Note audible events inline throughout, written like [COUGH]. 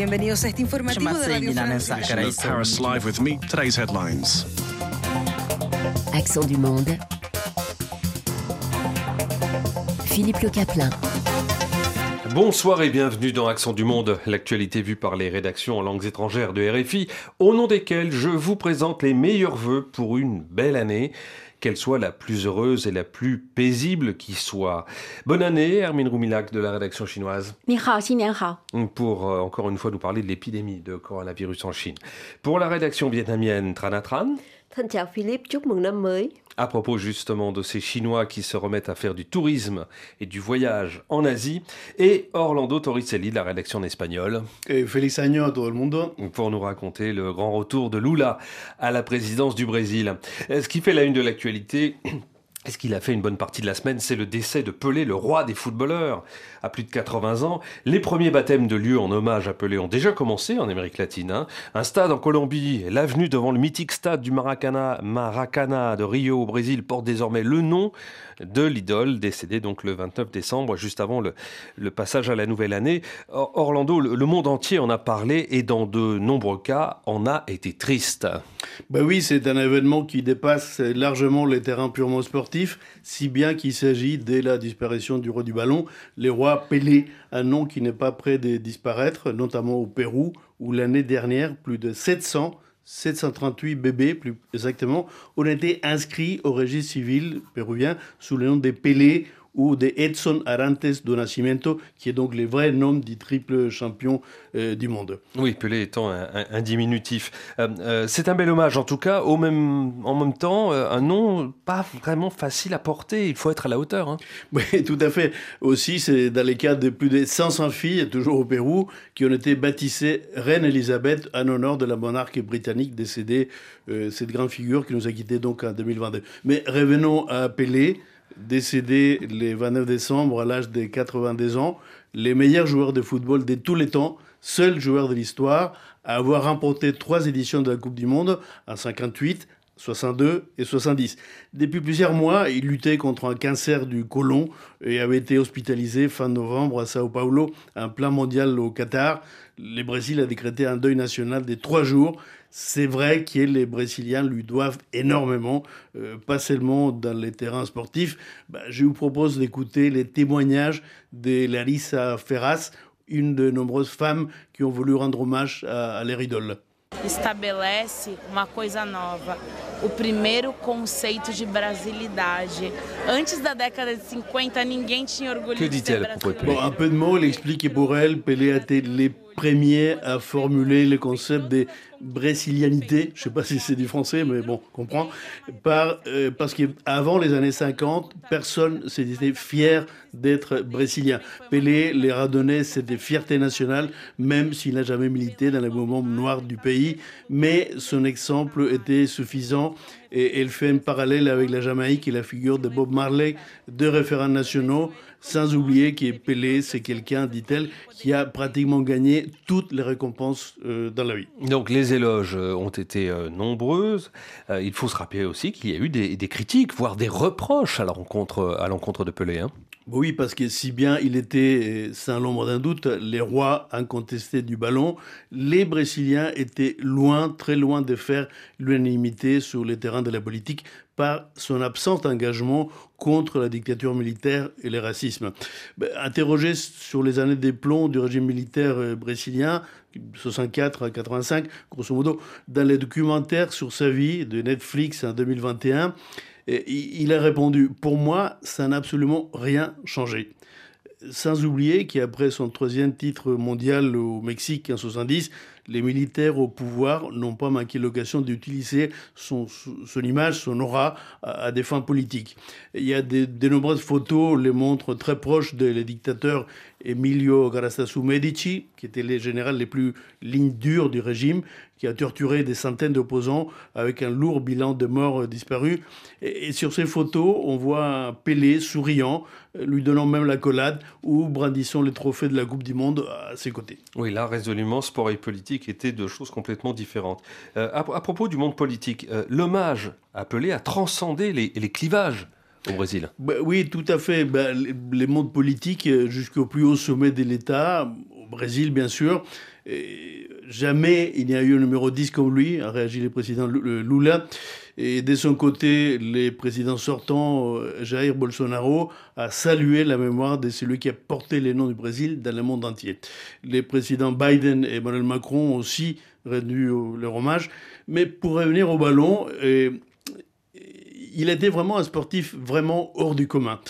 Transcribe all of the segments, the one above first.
Bienvenidos a este informativo de Radio France. Paris Live with me. Today's headlines. Accent du monde. Philippe Le Caplin. Bonsoir et bienvenue dans Accent du Monde, l'actualité vue par les rédactions en langues étrangères de RFI, au nom desquelles je vous présente les meilleurs vœux pour une belle année, qu'elle soit la plus heureuse et la plus paisible qui soit. Bonne année, Hermine Roumilac de la rédaction chinoise. Pour euh, encore une fois nous parler de l'épidémie de coronavirus en Chine. Pour la rédaction vietnamienne, Tranatran. Thân chào Philippe, chúc mừng năm mới. À propos justement de ces Chinois qui se remettent à faire du tourisme et du voyage en Asie, et Orlando Torricelli de la rédaction espagnole. Et feliz año a todo el mundo. Pour nous raconter le grand retour de Lula à la présidence du Brésil. Ce qui fait la une de l'actualité, est-ce qu'il a fait une bonne partie de la semaine? C'est le décès de Pelé, le roi des footballeurs. À plus de 80 ans, les premiers baptêmes de lieu en hommage à Pelé ont déjà commencé en Amérique latine. hein. Un stade en Colombie, l'avenue devant le mythique stade du Maracana, Maracana de Rio au Brésil porte désormais le nom de l'idole, décédé donc le 29 décembre, juste avant le, passage à la nouvelle année. Or- Orlando, le, monde entier en a parlé et dans de nombreux cas en a été triste. Ben oui, c'est un événement qui dépasse largement les terrains purement sportifs, si bien qu'il s'agit, dès la disparition du roi du ballon, les rois Pelé, un nom qui n'est pas près de disparaître, notamment au Pérou, où l'année dernière, plus de 700, 738 bébés, plus exactement, ont été inscrits au registre civil péruvien sous le nom des Pelé ou des Edson Arantes do Nascimento, qui est donc les vrais noms du triple champion euh, du monde. Oui, Pelé étant un, un- un diminutif. Euh, euh, c'est un bel hommage en tout cas, au même, en même temps, un nom pas vraiment facile à porter, il faut être à la hauteur. hein. [LAUGHS] Oui, tout à fait. Aussi, c'est dans les cas de plus de 500 filles, toujours au Pérou, qui ont été baptisées Reine Elisabeth en honneur de la monarque britannique décédée, cette grande figure qui nous a quittés donc en 2022. Mais revenons à Pelé, décédé le 29 décembre à l'âge de 92 ans, les meilleurs joueurs de football de tous les temps, seul joueur de l'histoire à avoir remporté trois éditions de la Coupe du Monde en 58, 62 et 70. Depuis plusieurs mois, il luttait contre un cancer du côlon et avait été hospitalisé fin novembre à Sao Paulo, un plan mondial au Qatar. Le Brésil a décrété un deuil national de trois jours. C'est vrai que les Brésiliens lui doivent énormément, euh, pas seulement dans les terrains sportifs. Bah, je vous propose d'écouter les témoignages de Larissa Ferraz, une de nombreuses femmes qui ont voulu rendre hommage à, à leur idole. estabelece uma coisa nova, o primeiro conceito de brasilidade. Antes da década de 50, ninguém tinha orgulho Que de ser brasileiro. Un peu de mots, elle explique que pour elle, Pelé a été les premiers à formuler le concept de brésilianité. Je sais pas si c'est du français, mais bon, on comprend. Par, euh, parce qu'avant les années 50, personne s'était fier d'être brésilien. Pelé leur a donné cette fierté nationale, même s'il n'a jamais milité dans les moments noirs du pays. Mais son exemple était suffisant et elle fait un parallèle avec la Jamaïque et la figure de Bob Marley, deux référents nationaux, sans oublier que Pelé, c'est quelqu'un, dit-elle, qui a pratiquement gagné toutes les récompenses euh, dans la vie. Donc les éloges euh, ont été euh, nombreuses. Euh, il faut se rappeler aussi qu'il y a eu des, critiques, voire des reproches à l'encontre de Pelé. hein. Oui, parce que si bien il était, sans l'ombre d'un doute, les rois incontestés du ballon, les Brésiliens étaient loin, très loin de faire l'unanimité sur les terrains de la politique par son absent engagement contre la dictature militaire et le racisme. Ben, interrogé sur les années des plombs du régime militaire brésilien, 64 à 85, grosso modo, dans les documentaires sur sa vie de Netflix en 2021, et il il a répondu Pour moi, ça n'a absolument rien changé. Sans oublier qu'après son troisième titre mondial au Mexique en 70, les militaires au pouvoir n'ont pas manqué l'occasion d'utiliser son, image, son aura à, des fins politiques. Il y a de, nombreuses photos, les montrent très proches des dictateurs Emilio Garrastazu Medici, qui était le général les plus lignes dures du régime, qui a torturé des centaines d'opposants avec un lourd bilan de morts disparus. Et, sur ces photos, on voit Pelé souriant, lui donnant même la collade, ou brandissant les trophées de la Coupe du Monde à ses côtés. Oui, là, résolument, sport et politique étaient deux choses complètement différentes. Euh, à, propos du monde politique, euh, l'hommage appelé à transcender les, les clivages au Brésil. Bah, oui, tout à fait. Bah, les, les mondes politiques, jusqu'au plus haut sommet de l'État, au Brésil bien sûr, jamais il n'y a eu un numéro 10 comme lui, a réagi le président Lula. Et de son côté, le président sortant, euh, Jair Bolsonaro, a salué la mémoire de celui qui a porté les noms du Brésil dans le monde entier. Les présidents Biden et Emmanuel Macron ont aussi rendu leur hommage. Mais pour revenir au ballon, il était vraiment un sportif vraiment hors du commun,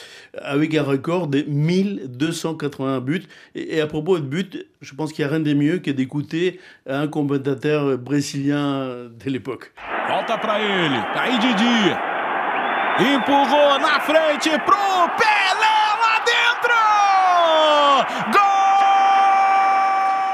avec un record de 1281 buts. Et, à propos de buts, je pense qu'il n'y a rien de mieux que d'écouter un commentateur brésilien de l'époque. Volta para ele, aí Didi. Empurrou na frente pro Pelé lá dentro!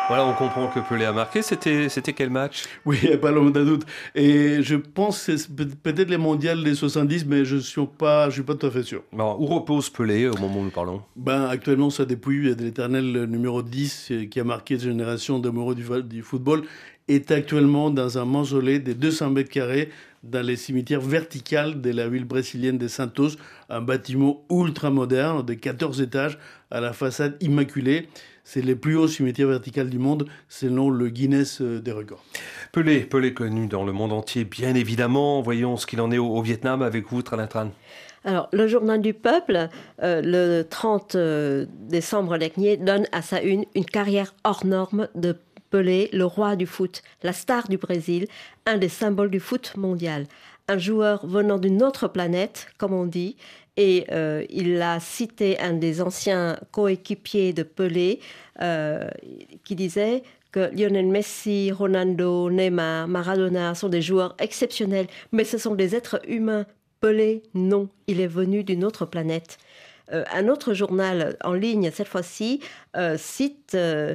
Voilà, on comprend que Pelé a marqué. C'était, c'était quel match? Oui, [LAUGHS] il n'y a pas l'homme d'un doute. Et je pense que c'est peut-être les mondiales des 70, mais je ne suis, pas, je suis pas tout à fait sûr. où repose Pelé au moment où nous parlons? Ben, Actuellement, ça dépouille de l'éternel numéro 10 qui a marqué cette génération d'amoureux du, du football est actuellement dans un mausolée de 200 mètres carrés dans les cimetières verticales de la ville brésilienne de Santos, un bâtiment ultra moderne de 14 étages à la façade immaculée. C'est le plus haut cimetière vertical du monde selon le Guinness euh, des records. Pelé, Pelé connu dans le monde entier, bien évidemment. Voyons ce qu'il en est au, Vietnam avec vous, Tran. Alors, le journal du peuple, euh, le 30 euh, décembre dernier, donne à sa une une carrière hors norme de Pelé, le roi du foot, la star du Brésil, un des symboles du foot mondial. Un joueur venant d'une autre planète, comme on dit, et euh, il a cité un des anciens coéquipiers de Pelé euh, qui disait que Lionel Messi, Ronaldo, Neymar, Maradona sont des joueurs exceptionnels, mais ce sont des êtres humains. Pelé, non, il est venu d'une autre planète. Euh, un autre journal en ligne, cette fois-ci, euh, cite euh,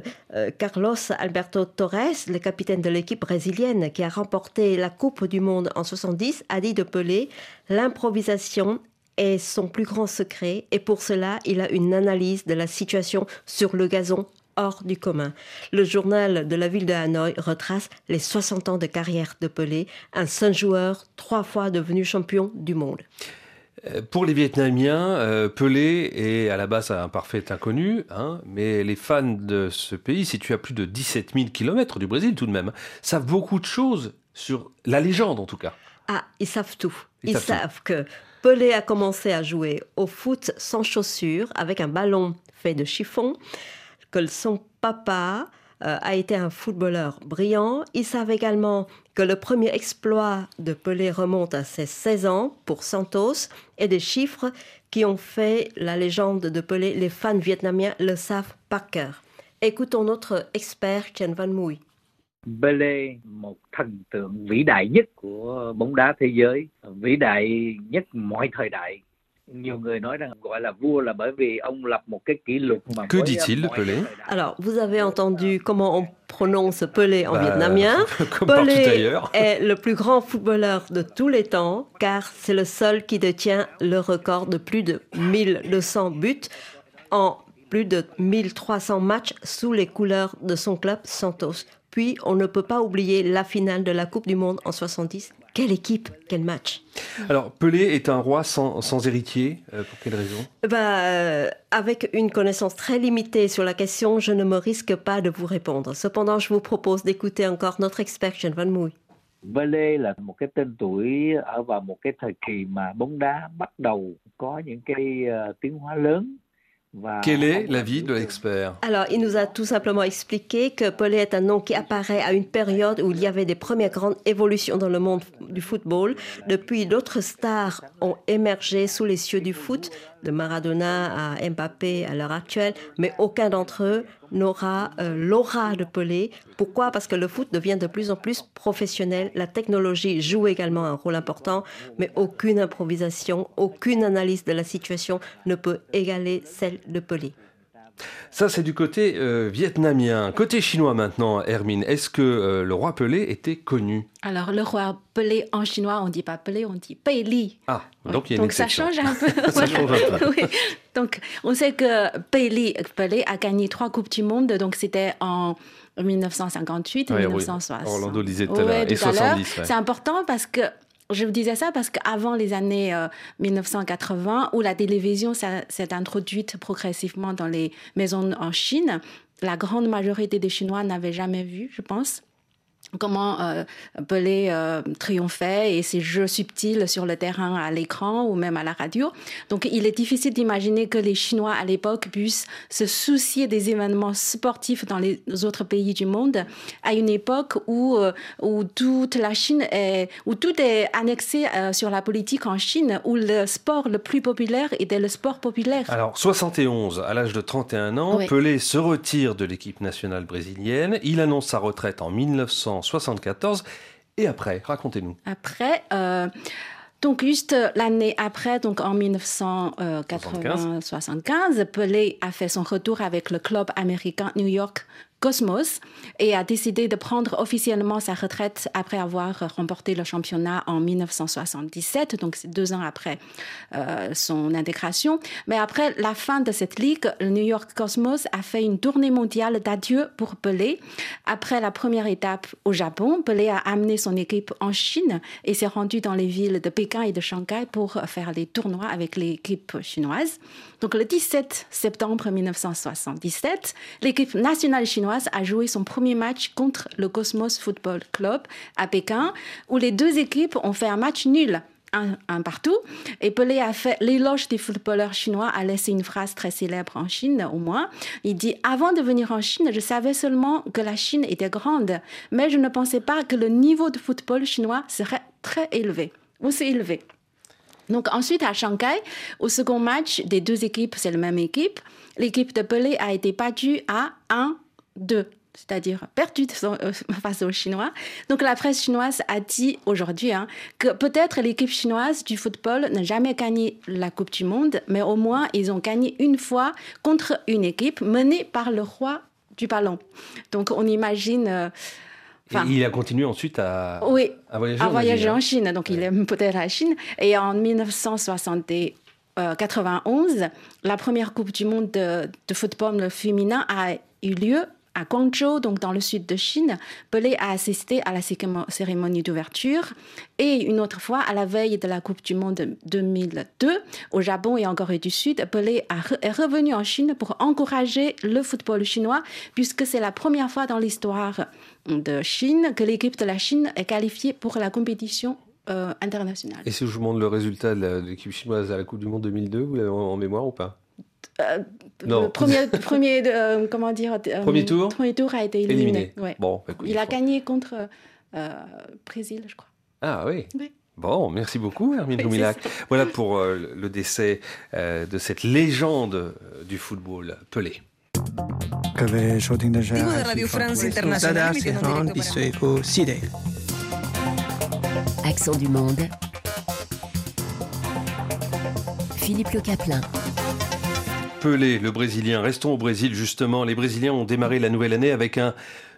Carlos Alberto Torres, le capitaine de l'équipe brésilienne qui a remporté la Coupe du Monde en 70, a dit de Pelé l'improvisation est son plus grand secret et pour cela, il a une analyse de la situation sur le gazon hors du commun. Le journal de la ville de Hanoï retrace les 60 ans de carrière de Pelé, un saint joueur, trois fois devenu champion du monde. Euh, pour les Vietnamiens, euh, Pelé est à la base un parfait inconnu, hein, mais les fans de ce pays, situé à plus de 17 000 km du Brésil tout de même, savent beaucoup de choses sur la légende en tout cas. Ah, ils savent tout. Ils, savent, que Pelé a commencé à jouer au foot sans chaussures, avec un ballon fait de chiffon, que son papa a été un footballeur brillant. Ils savent également que le premier exploit de Pelé remonte à ses 16 ans pour Santos et des chiffres qui ont fait la légende de Pelé. Les fans vietnamiens le savent par cœur. Écoutons notre expert Chen Van Mui. Pelé, một thần tượng vĩ đại nhất của bóng đá thế giới, vĩ đại nhất mọi thời đại. Que dit-il, Pelé? Alors, vous avez entendu comment on prononce Pelé en bah, vietnamien. [LAUGHS] Pelé est le plus grand footballeur de tous les temps, car c'est le seul qui détient le record de plus de 1200 buts en plus de 1300 matchs sous les couleurs de son club Santos. Puis, on ne peut pas oublier la finale de la Coupe du Monde en 70 quelle équipe, quel match Alors, Pelé est un roi sans, héritier. Euh, pour quelle raison? Bah, euh, Avec une connaissance très limitée sur la question, je ne me risque pas de vous répondre. Cependant, je vous propose d'écouter encore notre expert Chen Van Mui. Pelé là một cái tên tuổi ở vào một cái thời kỳ mà bóng đá bắt đầu có những cái uh, tiến hóa lớn quel est l'avis de l'expert? Alors, il nous a tout simplement expliqué que Pelé est un nom qui apparaît à une période où il y avait des premières grandes évolutions dans le monde du football. Depuis, d'autres stars ont émergé sous les cieux du foot, de Maradona à Mbappé à l'heure actuelle, mais aucun d'entre eux n'aura euh, l'aura de Pelé. Pourquoi? Parce que le foot devient de plus en plus professionnel. La technologie joue également un rôle important, mais aucune improvisation, aucune analyse de la situation ne peut égaler celle de Pelé. Ça, c'est du côté euh, vietnamien. Côté chinois maintenant, Hermine, est-ce que euh, le roi Pelé était connu? Alors, le roi Pelé en chinois, on dit pas Pelé, on dit Li. Ah, donc il y a une Donc ça change un peu. [LAUGHS] ça change un peu. [LAUGHS] oui. Donc, on sait que Li, Pelé a gagné trois Coupes du Monde, donc c'était en 1958 et 1960. Orlando disait tout à l'heure, et 70. C'est important parce que je vous disais ça parce qu'avant les années 1980, euh, où la télévision s'est introduite progressivement dans les maisons en Chine, la grande majorité des Chinois n'avaient jamais vu, je pense comment euh, Pelé euh, triomphait et ses jeux subtils sur le terrain à l'écran ou même à la radio. Donc il est difficile d'imaginer que les Chinois à l'époque puissent se soucier des événements sportifs dans les autres pays du monde à une époque où, euh, où toute la Chine est, où tout est annexé sur la politique en Chine, où le sport le plus populaire était le sport populaire. Alors 71, à l'âge de 31 ans, Pelé se retire de l'équipe nationale brésilienne. Il annonce sa retraite en 1900 1974. Et après, racontez-nous. Après, euh, donc juste l'année après, donc en 1975, Pelé a fait son retour avec le club américain New York Cosmos et a décidé de prendre officiellement sa retraite après avoir remporté le championnat en 1977, donc deux ans après euh, son intégration. Mais après la fin de cette ligue, le New York Cosmos a fait une tournée mondiale d'adieu pour Pelé. Après la première étape au Japon, Pelé a amené son équipe en Chine et s'est rendu dans les villes de Pékin et de Shanghai pour faire des tournois avec l'équipe chinoise. Donc le 17 septembre 1977, l'équipe nationale chinoise a joué son premier match contre le Cosmos Football Club à Pékin, où les deux équipes ont fait un match nul. Un, partout. Et Pelé a fait l'éloge des footballeurs chinois, a laissé une phrase très célèbre en Chine, au moins. Il dit Avant de venir en Chine, je savais seulement que la Chine était grande, mais je ne pensais pas que le niveau de football chinois serait très élevé, aussi élevé. Donc ensuite à Shanghai, au second match des deux équipes, c'est la même équipe. L'équipe de Pelé a été battue à 1-2 c'est-à-dire perdue euh, [LAUGHS] face aux Chinois. Donc la presse chinoise a dit aujourd'hui hein, que peut-être l'équipe chinoise du football n'a jamais gagné la Coupe du Monde, mais au moins ils ont gagné une fois contre une équipe menée par le roi du ballon. Donc on imagine... Euh, il a continué ensuite à, voyager, en, Chine. Donc, il aime peut-être la Chine. Et en 1991, la première Coupe du Monde de, de football féminin a eu lieu à Guangzhou, donc dans le sud de Chine, Pelé a assisté à la cérémonie d'ouverture et une autre fois, à la veille de la Coupe du Monde 2002, au Japon et en Corée du Sud, Pelé est revenu en Chine pour encourager le football chinois, puisque c'est la première fois dans l'histoire de Chine que l'équipe de la Chine est qualifiée pour la compétition euh, internationale. Et si je vous montre le résultat de l'équipe chinoise à la Coupe du Monde 2002, vous l'avez en mémoire ou pas? Euh, le premier, premier euh, comment dire, euh, premier tour, premier tour a été éliminé. Bon, bah, il a gagné contre Brésil, je crois. Ah oui. Bon, merci beaucoup Hermine Roumilac. Voilà pour le décès de cette légende du football, Pelé. Accent du monde. Philippe Le Caplin. Pelé, le Brésilien. Restons au Brésil justement. Les Brésiliens ont démarré la nouvelle année avec un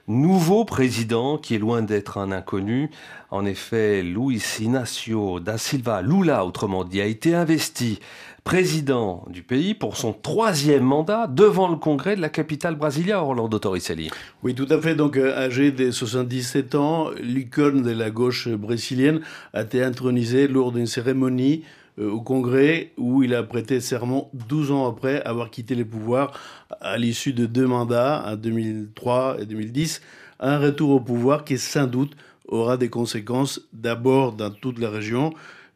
nouveau président qui est loin d'être un inconnu. En effet, Luis Inácio da Silva Lula, autrement dit, a été investi président du pays pour son troisième mandat devant le congrès de la capitale brésilienne, Orlando Torricelli. Oui, tout à fait. Donc, euh, âgé de 77 ans, l'icône de la gauche brésilienne a été intronisé lors d'une cérémonie au Congrès où il a prêté serment 12 ans après avoir quitté les pouvoirs à l'issue de deux mandats en 2003 et 2010. Un retour au pouvoir qui sans doute aura des conséquences d'abord dans toute la région,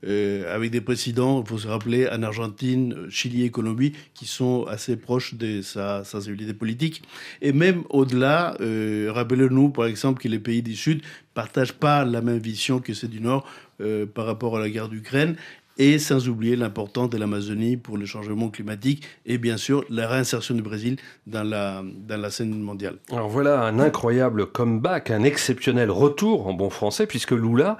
euh, avec des présidents, il faut se rappeler, en Argentine, Chili et Colombie, qui sont assez proches de sa sensibilité politique. Et même au-delà, euh, rappelez-nous par exemple que les pays du Sud partagent pas la même vision que ceux du Nord euh, par rapport à la guerre d'Ukraine et sans oublier l'importance de l'Amazonie pour le changement climatique et bien sûr la réinsertion du Brésil dans la, dans la scène mondiale. Alors voilà un incroyable comeback, un exceptionnel retour en bon français puisque Lula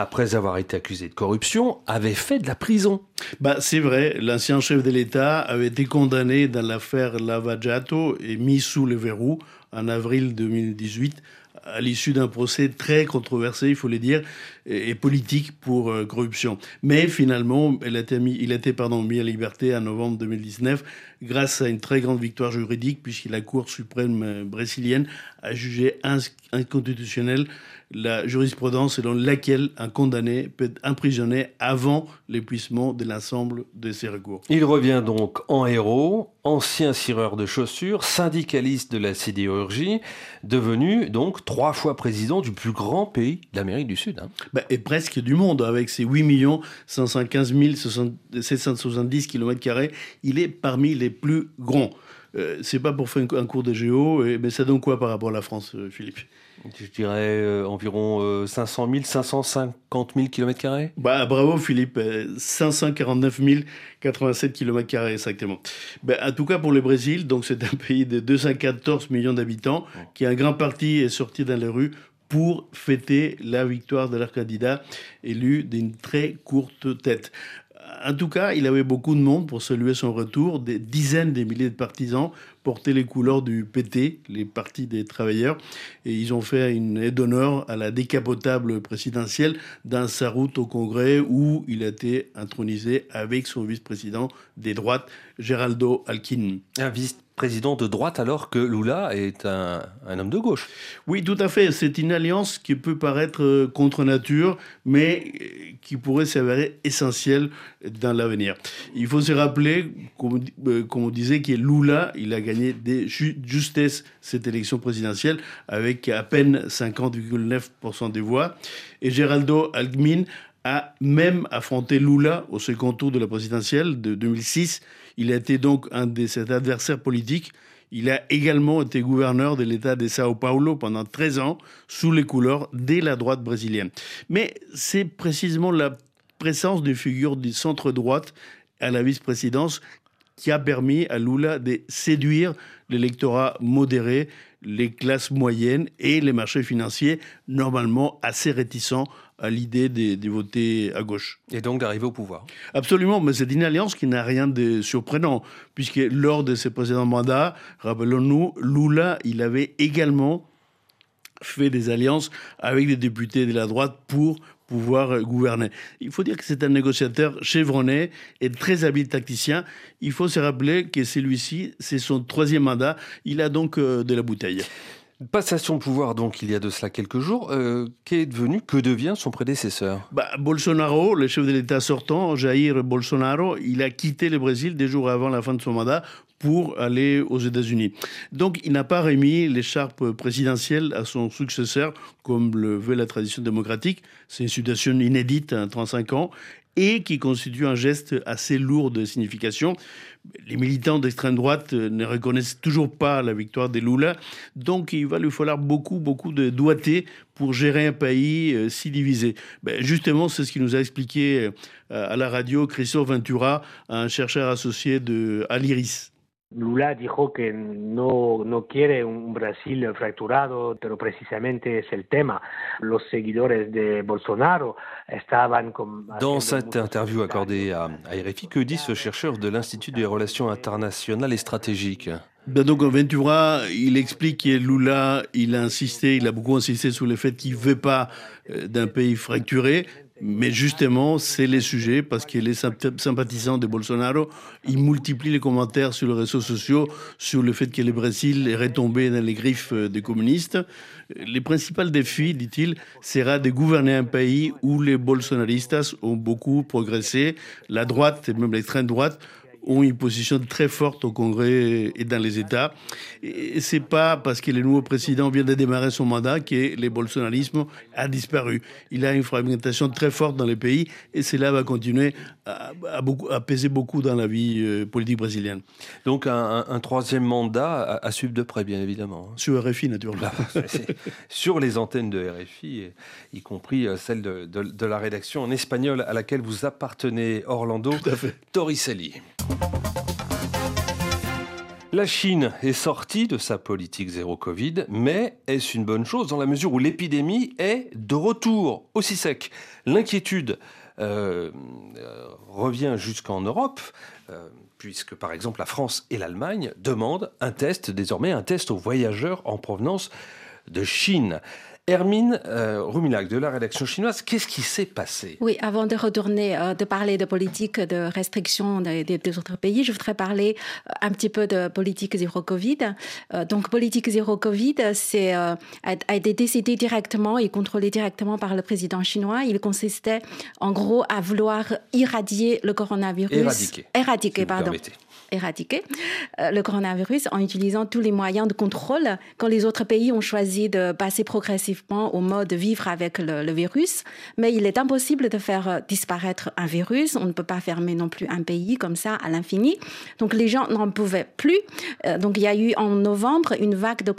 après avoir été accusé de corruption, avait fait de la prison. Bah, c'est vrai, l'ancien chef de l'État avait été condamné dans l'affaire Lava Jato et mis sous le verrou en avril 2018 à l'issue d'un procès très controversé, il faut le dire, et, politique pour euh, corruption. Mais finalement, il a été, mis, il a été pardon, mis à liberté en novembre 2019 grâce à une très grande victoire juridique puisque la Cour suprême euh, brésilienne a jugé inconstitutionnel la jurisprudence selon laquelle un condamné peut être emprisonné avant l'épuisement de l'ensemble de ses recours. Il revient donc en héros, ancien cireur de chaussures, syndicaliste de la sidérurgie, devenu donc trois fois président du plus grand pays d'Amérique du Sud. Hein. Bah, et presque du monde, avec ses 8 115 770 km, il est parmi les plus grands. Euh, c'est pas pour faire un cours de géo, mais ça donne quoi par rapport à la France, euh, Philippe? Je dirais euh, environ 500 000, 550 000 km bah, Bravo Philippe, 549 087 km exactement. Bah, en tout cas pour le Brésil, donc c'est un pays de 214 millions d'habitants, qui un grand parti est sorti dans les rues pour fêter la victoire de leur candidat élu d'une très courte tête en tout cas, il avait beaucoup de monde pour saluer son retour. Des dizaines de milliers de partisans portaient les couleurs du PT, les partis des travailleurs, et ils ont fait une aide d'honneur à la décapotable présidentielle dans sa route au Congrès où il a été intronisé avec son vice-président des droites, Geraldo Alquin. Un vice président de droite alors que Lula est un, homme de gauche. Oui, tout à fait. C'est une alliance qui peut paraître euh, contre nature, mais euh, qui pourrait s'avérer essentielle dans l'avenir. Il faut se rappeler, comme, euh, on disait, que Lula, il a gagné de justesse cette élection présidentielle avec à peine 50,9% des voix. Et Geraldo Alckmin a même affronté Lula au second tour de la présidentielle de 2006 il a été donc un de ses adversaires politiques. Il a également été gouverneur de l'État de Sao Paulo pendant 13 ans, sous les couleurs de la droite brésilienne. Mais c'est précisément la présence de figures du centre-droite à la vice-présidence qui a permis à Lula de séduire l'électorat modéré, les classes moyennes et les marchés financiers, normalement assez réticents à l'idée de, voter à gauche. Et donc d'arriver au pouvoir. Absolument, mais c'est une alliance qui n'a rien de surprenant, puisque lors de ses précédents mandats, rappelons-nous, Lula, il avait également fait des alliances avec des députés de la droite pour pouvoir gouverner. Il faut dire que c'est un négociateur chevronné et très habile tacticien. Il faut se rappeler que celui-ci, c'est son troisième mandat. Il a donc euh, de la bouteille. Passation de pouvoir donc il y a de cela quelques jours. Euh, qu'est devenu, que devient son prédécesseur? Bah, Bolsonaro, le chef de l'État sortant, Jair Bolsonaro, il a quitté le Brésil des jours avant la fin de son mandat pour aller aux États-Unis. Donc il n'a pas remis l'écharpe présidentielle à son successeur, comme le veut la tradition démocratique. C'est une situation inédite en 35 ans et qui constitue un geste assez lourd de signification. Les militants d'extrême droite ne reconnaissent toujours pas la victoire de Lula, donc il va lui falloir beaucoup, beaucoup de doigté pour gérer un pays euh, si divisé. Ben, justement, c'est ce qui nous a expliqué euh, à la radio Christophe Ventura, un chercheur associé de Aliris. Lula dijo que no, no quiere un Brasil fracturado, pero precisamente es el tema. Los seguidores de Bolsonaro estaban con... Dans cette interview accordée à, à RFI, que dit ce chercheur de l'Institut des relations internationales et stratégiques? Ben donc Ventura, il explique que Lula, il a insisté, il a beaucoup insisté sur le fait qu'il ne veut pas euh, d'un pays fracturé, mais justement, c'est les sujets, parce que les sympathisants de Bolsonaro, ils multiplient les commentaires sur les réseaux sociaux sur le fait que le Brésil est retombé dans les griffes euh, des communistes. Les principaux défis, dit-il, sera de gouverner un pays où les bolsonaristas ont beaucoup progressé, la droite et même l'extrême droite ont une position très forte au Congrès et dans les États. Et c'est pas parce que le nouveau président vient de démarrer son mandat que le bolsonarisme a disparu. Il a une fragmentation très forte dans le pays et cela va continuer à, beaucoup, à peser beaucoup dans la vie euh, politique brésilienne. Donc un, troisième mandat à, suivre de près, bien évidemment. Hein. Sur RFI, naturellement. Bah, [LAUGHS] sur les antennes de RFI, y compris euh, celle de, de, la rédaction en espagnol à laquelle vous appartenez, Orlando Torricelli. La Chine est sortie de sa politique zéro Covid, mais est-ce une bonne chose dans la mesure où l'épidémie est de retour aussi sec? L'inquiétude euh, euh, revient jusqu'en Europe, euh, puisque par exemple la France et l'Allemagne demandent un test, désormais un test aux voyageurs en provenance de Chine. Hermine euh, de la rédaction chinoise, qu'est-ce qui s'est passé? Oui, avant de retourner, euh, de parler de politique de restriction des, autres pays, je voudrais parler euh, un petit peu de politique zéro Covid. donc, politique zéro Covid, c'est a, été décidé directement et contrôlé directement par le président chinois. Il consistait en gros à vouloir irradier le coronavirus. Éradiquer. Éradiquer, pardon éradiquer euh, le coronavirus en utilisant tous les moyens de contrôle quand les autres pays ont choisi de passer progressivement au mode de vivre avec le, virus. Mais il est impossible de faire euh, disparaître un virus. On ne peut pas fermer non plus un pays comme ça à l'infini. Donc les gens n'en pouvaient plus. Euh, donc il y a eu en novembre une vague de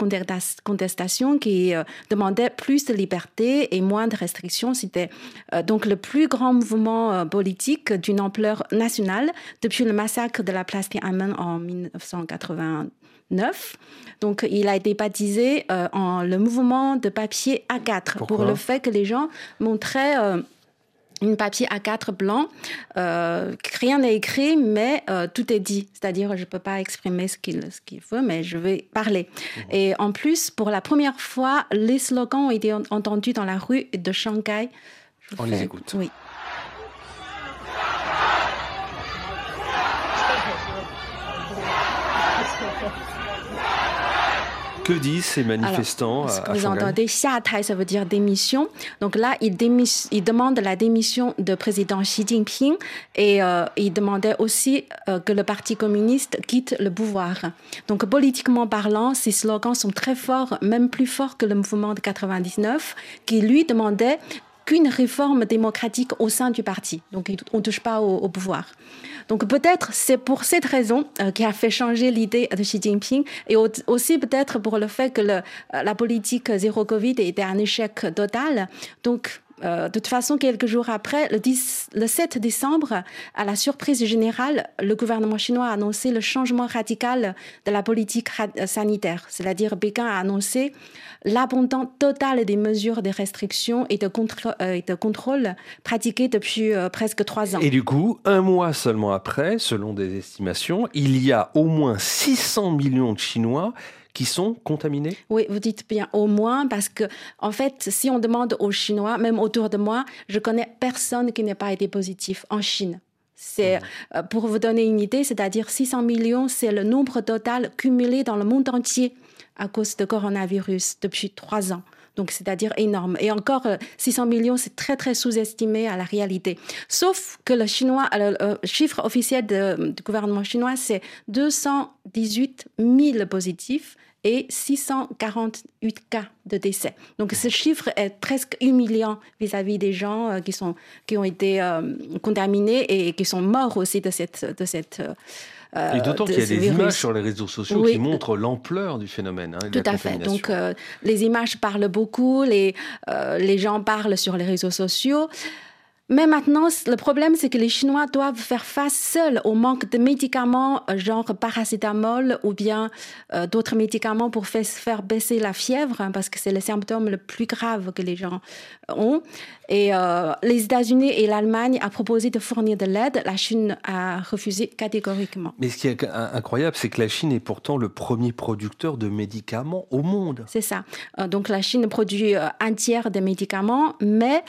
contestation qui demandait plus de liberté et moins de restrictions. C'était donc le plus grand mouvement politique d'une ampleur nationale depuis le massacre de la place en 1989. Donc, il a été baptisé euh, en le mouvement de papier A4 pour le fait que les gens montraient euh, une papier A4 blanc. Euh, rien n'est écrit, mais tout est dit. C'est-à-dire, je ne peux pas exprimer ce qu'il veut, mais je vais parler. Mhm. Et en plus, pour la première fois, les slogans ont été entendus dans la rue de Shanghai. On les écoute. Oui. Que disent ces manifestants Ce que vous entendez, Xiatai, ça veut dire démission. Donc là, ils, demandent la démission du président Xi Jinping et euh, ils demandaient aussi euh, que le Parti communiste quitte le pouvoir. Donc politiquement parlant, ces slogans sont très forts, même plus forts que le mouvement de 99, qui lui demandait qu'une réforme démocratique au sein du parti. Donc on ne touche pas au pouvoir. Donc peut-être c'est pour cette raison euh, qui a fait changer l'idée de Xi Jinping et aussi peut-être pour le fait que euh, la politique zéro Covid était un échec total. Donc euh, de toute façon, quelques jours après, le, 10, le 7 décembre, à la surprise générale, le gouvernement chinois a annoncé le changement radical de la politique sanitaire. C'est-à-dire, Pékin a annoncé l'abandon total des mesures de restriction et de, euh, contrôle pratiquées depuis euh, presque trois ans. Et du coup, un mois seulement après, selon des estimations, il y a au moins 600 millions de Chinois qui sont contaminés? Oui, vous dites bien au moins parce que en fait, si on demande aux Chinois, même autour de moi, je connais personne qui n'ait pas été positif en Chine. C'est mmh. euh, pour vous donner une idée, c'est-à-dire 600 millions, c'est le nombre total cumulé dans le monde entier à cause de coronavirus depuis trois ans. Donc, c'est-à-dire énorme. Et encore, 600 euh, millions, c'est très, très sous-estimé à la réalité. Sauf que le, chinois, le, chiffre officiel du gouvernement chinois, c'est 218 000 positifs et 648 cas de décès. Donc ce chiffre est presque humiliant vis-à-vis des gens euh, qui, sont, qui ont été euh, contaminés et qui sont morts aussi de cette... De cette euh, et d'autant qu'il y a des images sur les réseaux sociaux qui montrent l'ampleur du phénomène. Hein, Tout à fait. Donc les images parlent beaucoup, les, les gens parlent sur les réseaux sociaux. Mais maintenant, le problème, c'est que les Chinois doivent faire face seuls au manque de médicaments, euh, genre paracétamol ou bien euh, d'autres médicaments pour faire baisser la fièvre, hein, parce que c'est le symptôme le plus grave que les gens ont. Et euh, les États-Unis et l'Allemagne ont proposé de fournir de l'aide. La Chine a refusé catégoriquement. Mais ce qui est incroyable, c'est que la Chine est pourtant le premier producteur de médicaments au monde. C'est ça. donc la Chine produit un tiers des médicaments, mais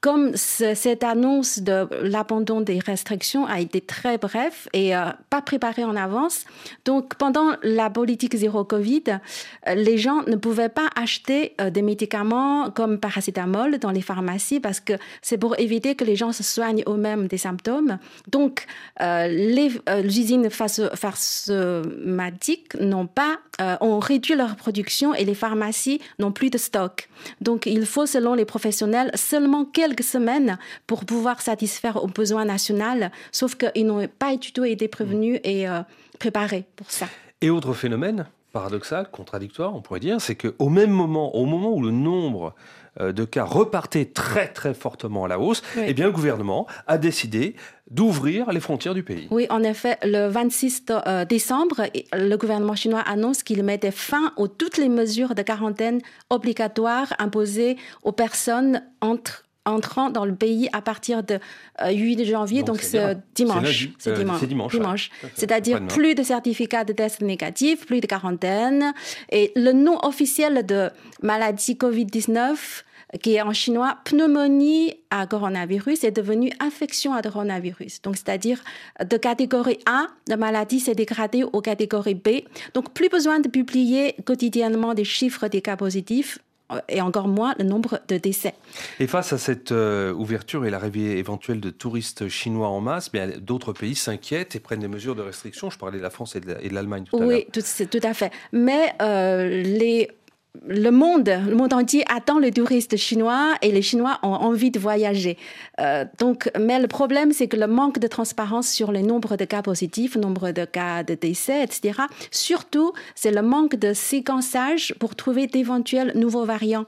comme cette annonce de l'abandon des restrictions a été très bref et euh, pas préparée en avance, donc pendant la politique zéro Covid, euh, les gens ne pouvaient pas acheter euh, des médicaments comme paracétamol dans les pharmacies parce que c'est pour éviter que les gens se soignent eux-mêmes des symptômes. Donc les usines pharmaceutiques n'ont pas ont réduit leur production et les pharmacies n'ont plus de stock. Donc il faut, selon les professionnels, seulement quelques quelques semaines pour pouvoir satisfaire aux besoins nationaux, sauf qu'ils n'ont pas du tout été prévenus et euh, préparés pour ça. Et autre phénomène paradoxal, contradictoire, on pourrait dire, c'est qu'au même moment, au moment où le nombre euh, de cas repartait très très fortement à la hausse, eh bien le gouvernement a décidé d'ouvrir les frontières du pays. Oui, en effet, le 26 euh, décembre, le gouvernement chinois annonce qu'il mettait fin à toutes les mesures de quarantaine obligatoires imposées aux personnes entre entrant dans le pays à partir de 8 euh, janvier, donc, c'est dimanche. C'est dimanche. dimanche. C'est-à-dire plus de certificats de test négatifs, plus de quarantaine. Et le nom officiel de maladie Covid-19, qui est en chinois pneumonie à coronavirus, est devenu infection à coronavirus. Donc, c'est-à-dire de catégorie A, la maladie s'est dégradée aux catégories B. Donc, plus besoin de publier quotidiennement des chiffres des cas positifs et encore moins le nombre de décès. Et face à cette ouverture et l'arrivée éventuelle de touristes chinois en masse, d'autres pays s'inquiètent et prennent des mesures de restriction. Je parlais de la France et de l'Allemagne tout à l'heure. Oui, tout, tout à fait. Mais les le monde, le monde entier attend les touristes chinois et les Chinois ont envie de voyager. Euh, donc, mais le problème, c'est que le manque de transparence sur les nombres de cas positifs, nombre de cas de décès, etc. Surtout, c'est le manque de séquençage pour trouver d'éventuels nouveaux variants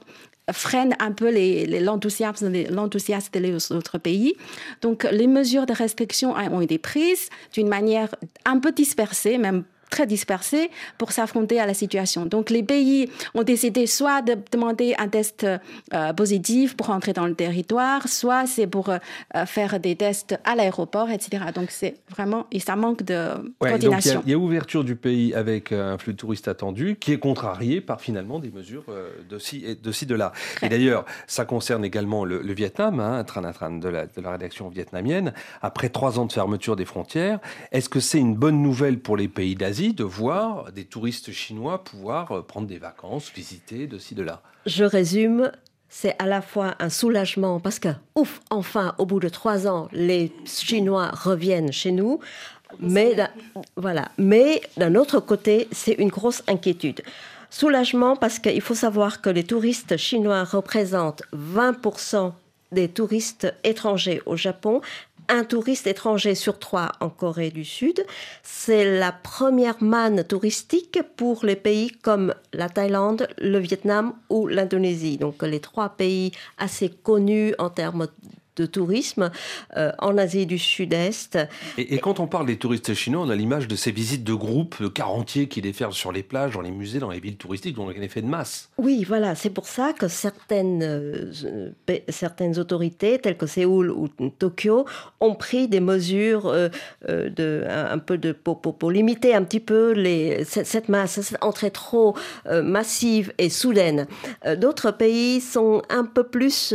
freine un peu l'enthousiasme les, des autres pays. Donc, les mesures de restriction ont été prises d'une manière un peu dispersée, même très dispersés pour s'affronter à la situation. Donc les pays ont décidé soit de demander un test euh, positif pour entrer dans le territoire, soit c'est pour euh, faire des tests à l'aéroport, etc. Donc c'est vraiment, et ça manque de coordination. Il y, a ouverture du pays avec un flux de touristes attendu qui est contrarié par finalement des mesures euh, de ci, de, ci, de là. Et d'ailleurs, ça concerne également le, Vietnam, hein, train à train de la, de la rédaction vietnamienne. Après trois ans de fermeture des frontières, est-ce que c'est une bonne nouvelle pour les pays d'Asie de voir des touristes chinois pouvoir euh, prendre des vacances, visiter de ci, de là. Je résume, c'est à la fois un soulagement parce que, ouf, enfin, au bout de trois ans, les Chinois reviennent chez nous. Mais voilà. Mais d'un autre côté, c'est une grosse inquiétude. Soulagement parce qu'il faut savoir que les touristes chinois représentent 20% des touristes étrangers au Japon, un touriste étranger sur trois en Corée du Sud. C'est la première manne touristique pour les pays comme la Thaïlande, le Vietnam ou l'Indonésie. Donc les trois pays assez connus en termes de tourisme euh, en Asie du Sud-Est. Et, quand on parle des touristes chinois, on a l'image de ces visites de groupes, de quarantiers qui déferlent sur les plages, dans les musées, dans les villes touristiques, dont on a un effet de masse. Oui, voilà, c'est pour ça que certaines, euh, certaines autorités, telles que Séoul ou Tokyo, ont pris des mesures euh, de, un, peu de, pour, pour, limiter un petit peu les, cette, masse, cette entrée trop massive et soudaine. D'autres pays sont un peu plus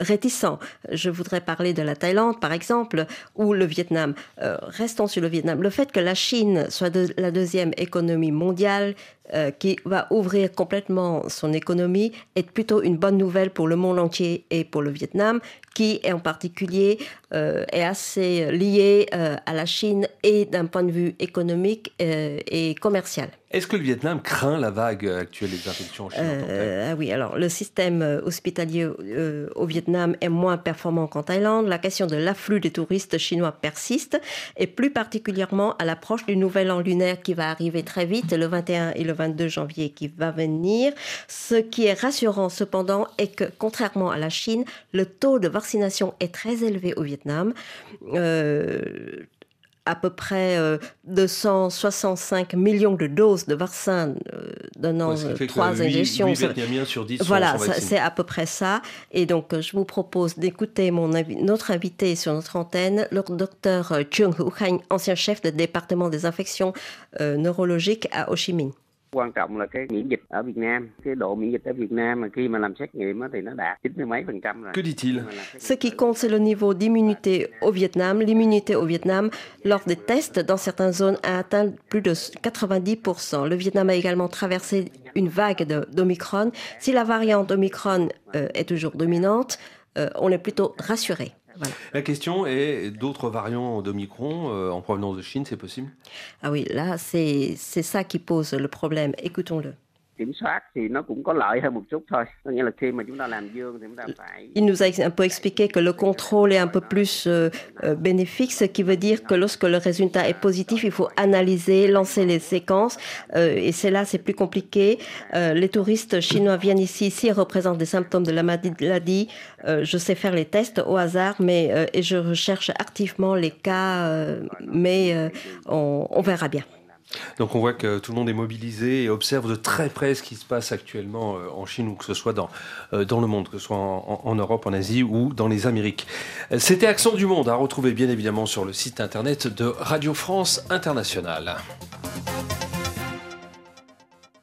réticents. Je voudrais parler de la Thaïlande, par exemple, ou le Vietnam. Euh, restons sur le Vietnam. Le fait que la Chine soit la deuxième économie mondiale euh, qui va ouvrir complètement son économie est plutôt une bonne nouvelle pour le monde entier et pour le Vietnam, qui en particulier euh, est assez lié à la Chine et d'un point de vue économique et commercial. Est-ce que le Vietnam craint la vague actuelle des infections en Chine ah Oui, alors le système hospitalier au Vietnam est moins performant qu'en Thaïlande. La question de l'afflux des touristes chinois persiste, et plus particulièrement à l'approche du nouvel an lunaire qui va arriver très vite, le 21 et le 22 janvier qui va venir. Ce qui est rassurant cependant est que, contrairement à la Chine, le taux de vaccination est très élevé au Vietnam. Euh, à peu près 265 euh, millions de doses de vaccins euh, donnant trois injections. sur 10 voilà, c'est à peu près ça. Et donc, je vous propose d'écouter mon notre invité sur notre antenne, le docteur Chung Hu Han, ancien chef de département des infections neurologiques à Ho Chi Minh. Quan trọng là cái miễn dịch ở Việt Nam cái độ miễn dịch ở Việt Nam mà khi mà làm xét nghiệm thì nó đạt chín mươi mấy phần trăm rồi. Que dit-il? Ce qui compte c'est le niveau d'immunité au Vietnam. L'immunité au Vietnam lors des tests dans certaines zones a atteint plus de 90%. Le Vietnam a également traversé une vague d'Omicron. Si la variante Omicron euh, est toujours dominante, euh, on est plutôt rassuré. La question est d'autres variants d'Omicron euh, en provenance de Chine, c'est possible? Ah oui, là, c'est ça qui pose le problème. Écoutons-le. Il nous a un peu expliqué que le contrôle est un peu plus euh, euh, bénéfique, ce qui veut dire que lorsque le résultat est positif, il faut analyser, lancer les séquences, euh, et c'est là c'est plus compliqué. les touristes chinois viennent ici, s'ils représentent des symptômes de la maladie, je sais faire les tests au hasard, mais et je recherche activement les cas, mais on verra bien. Donc on voit que tout le monde est mobilisé et observe de très près ce qui se passe actuellement euh, en Chine ou que ce soit dans, euh, dans le monde, que ce soit en, Europe, en Asie ou dans les Amériques. C'était Accent du Monde à retrouver bien évidemment sur le site internet de Radio France Internationale.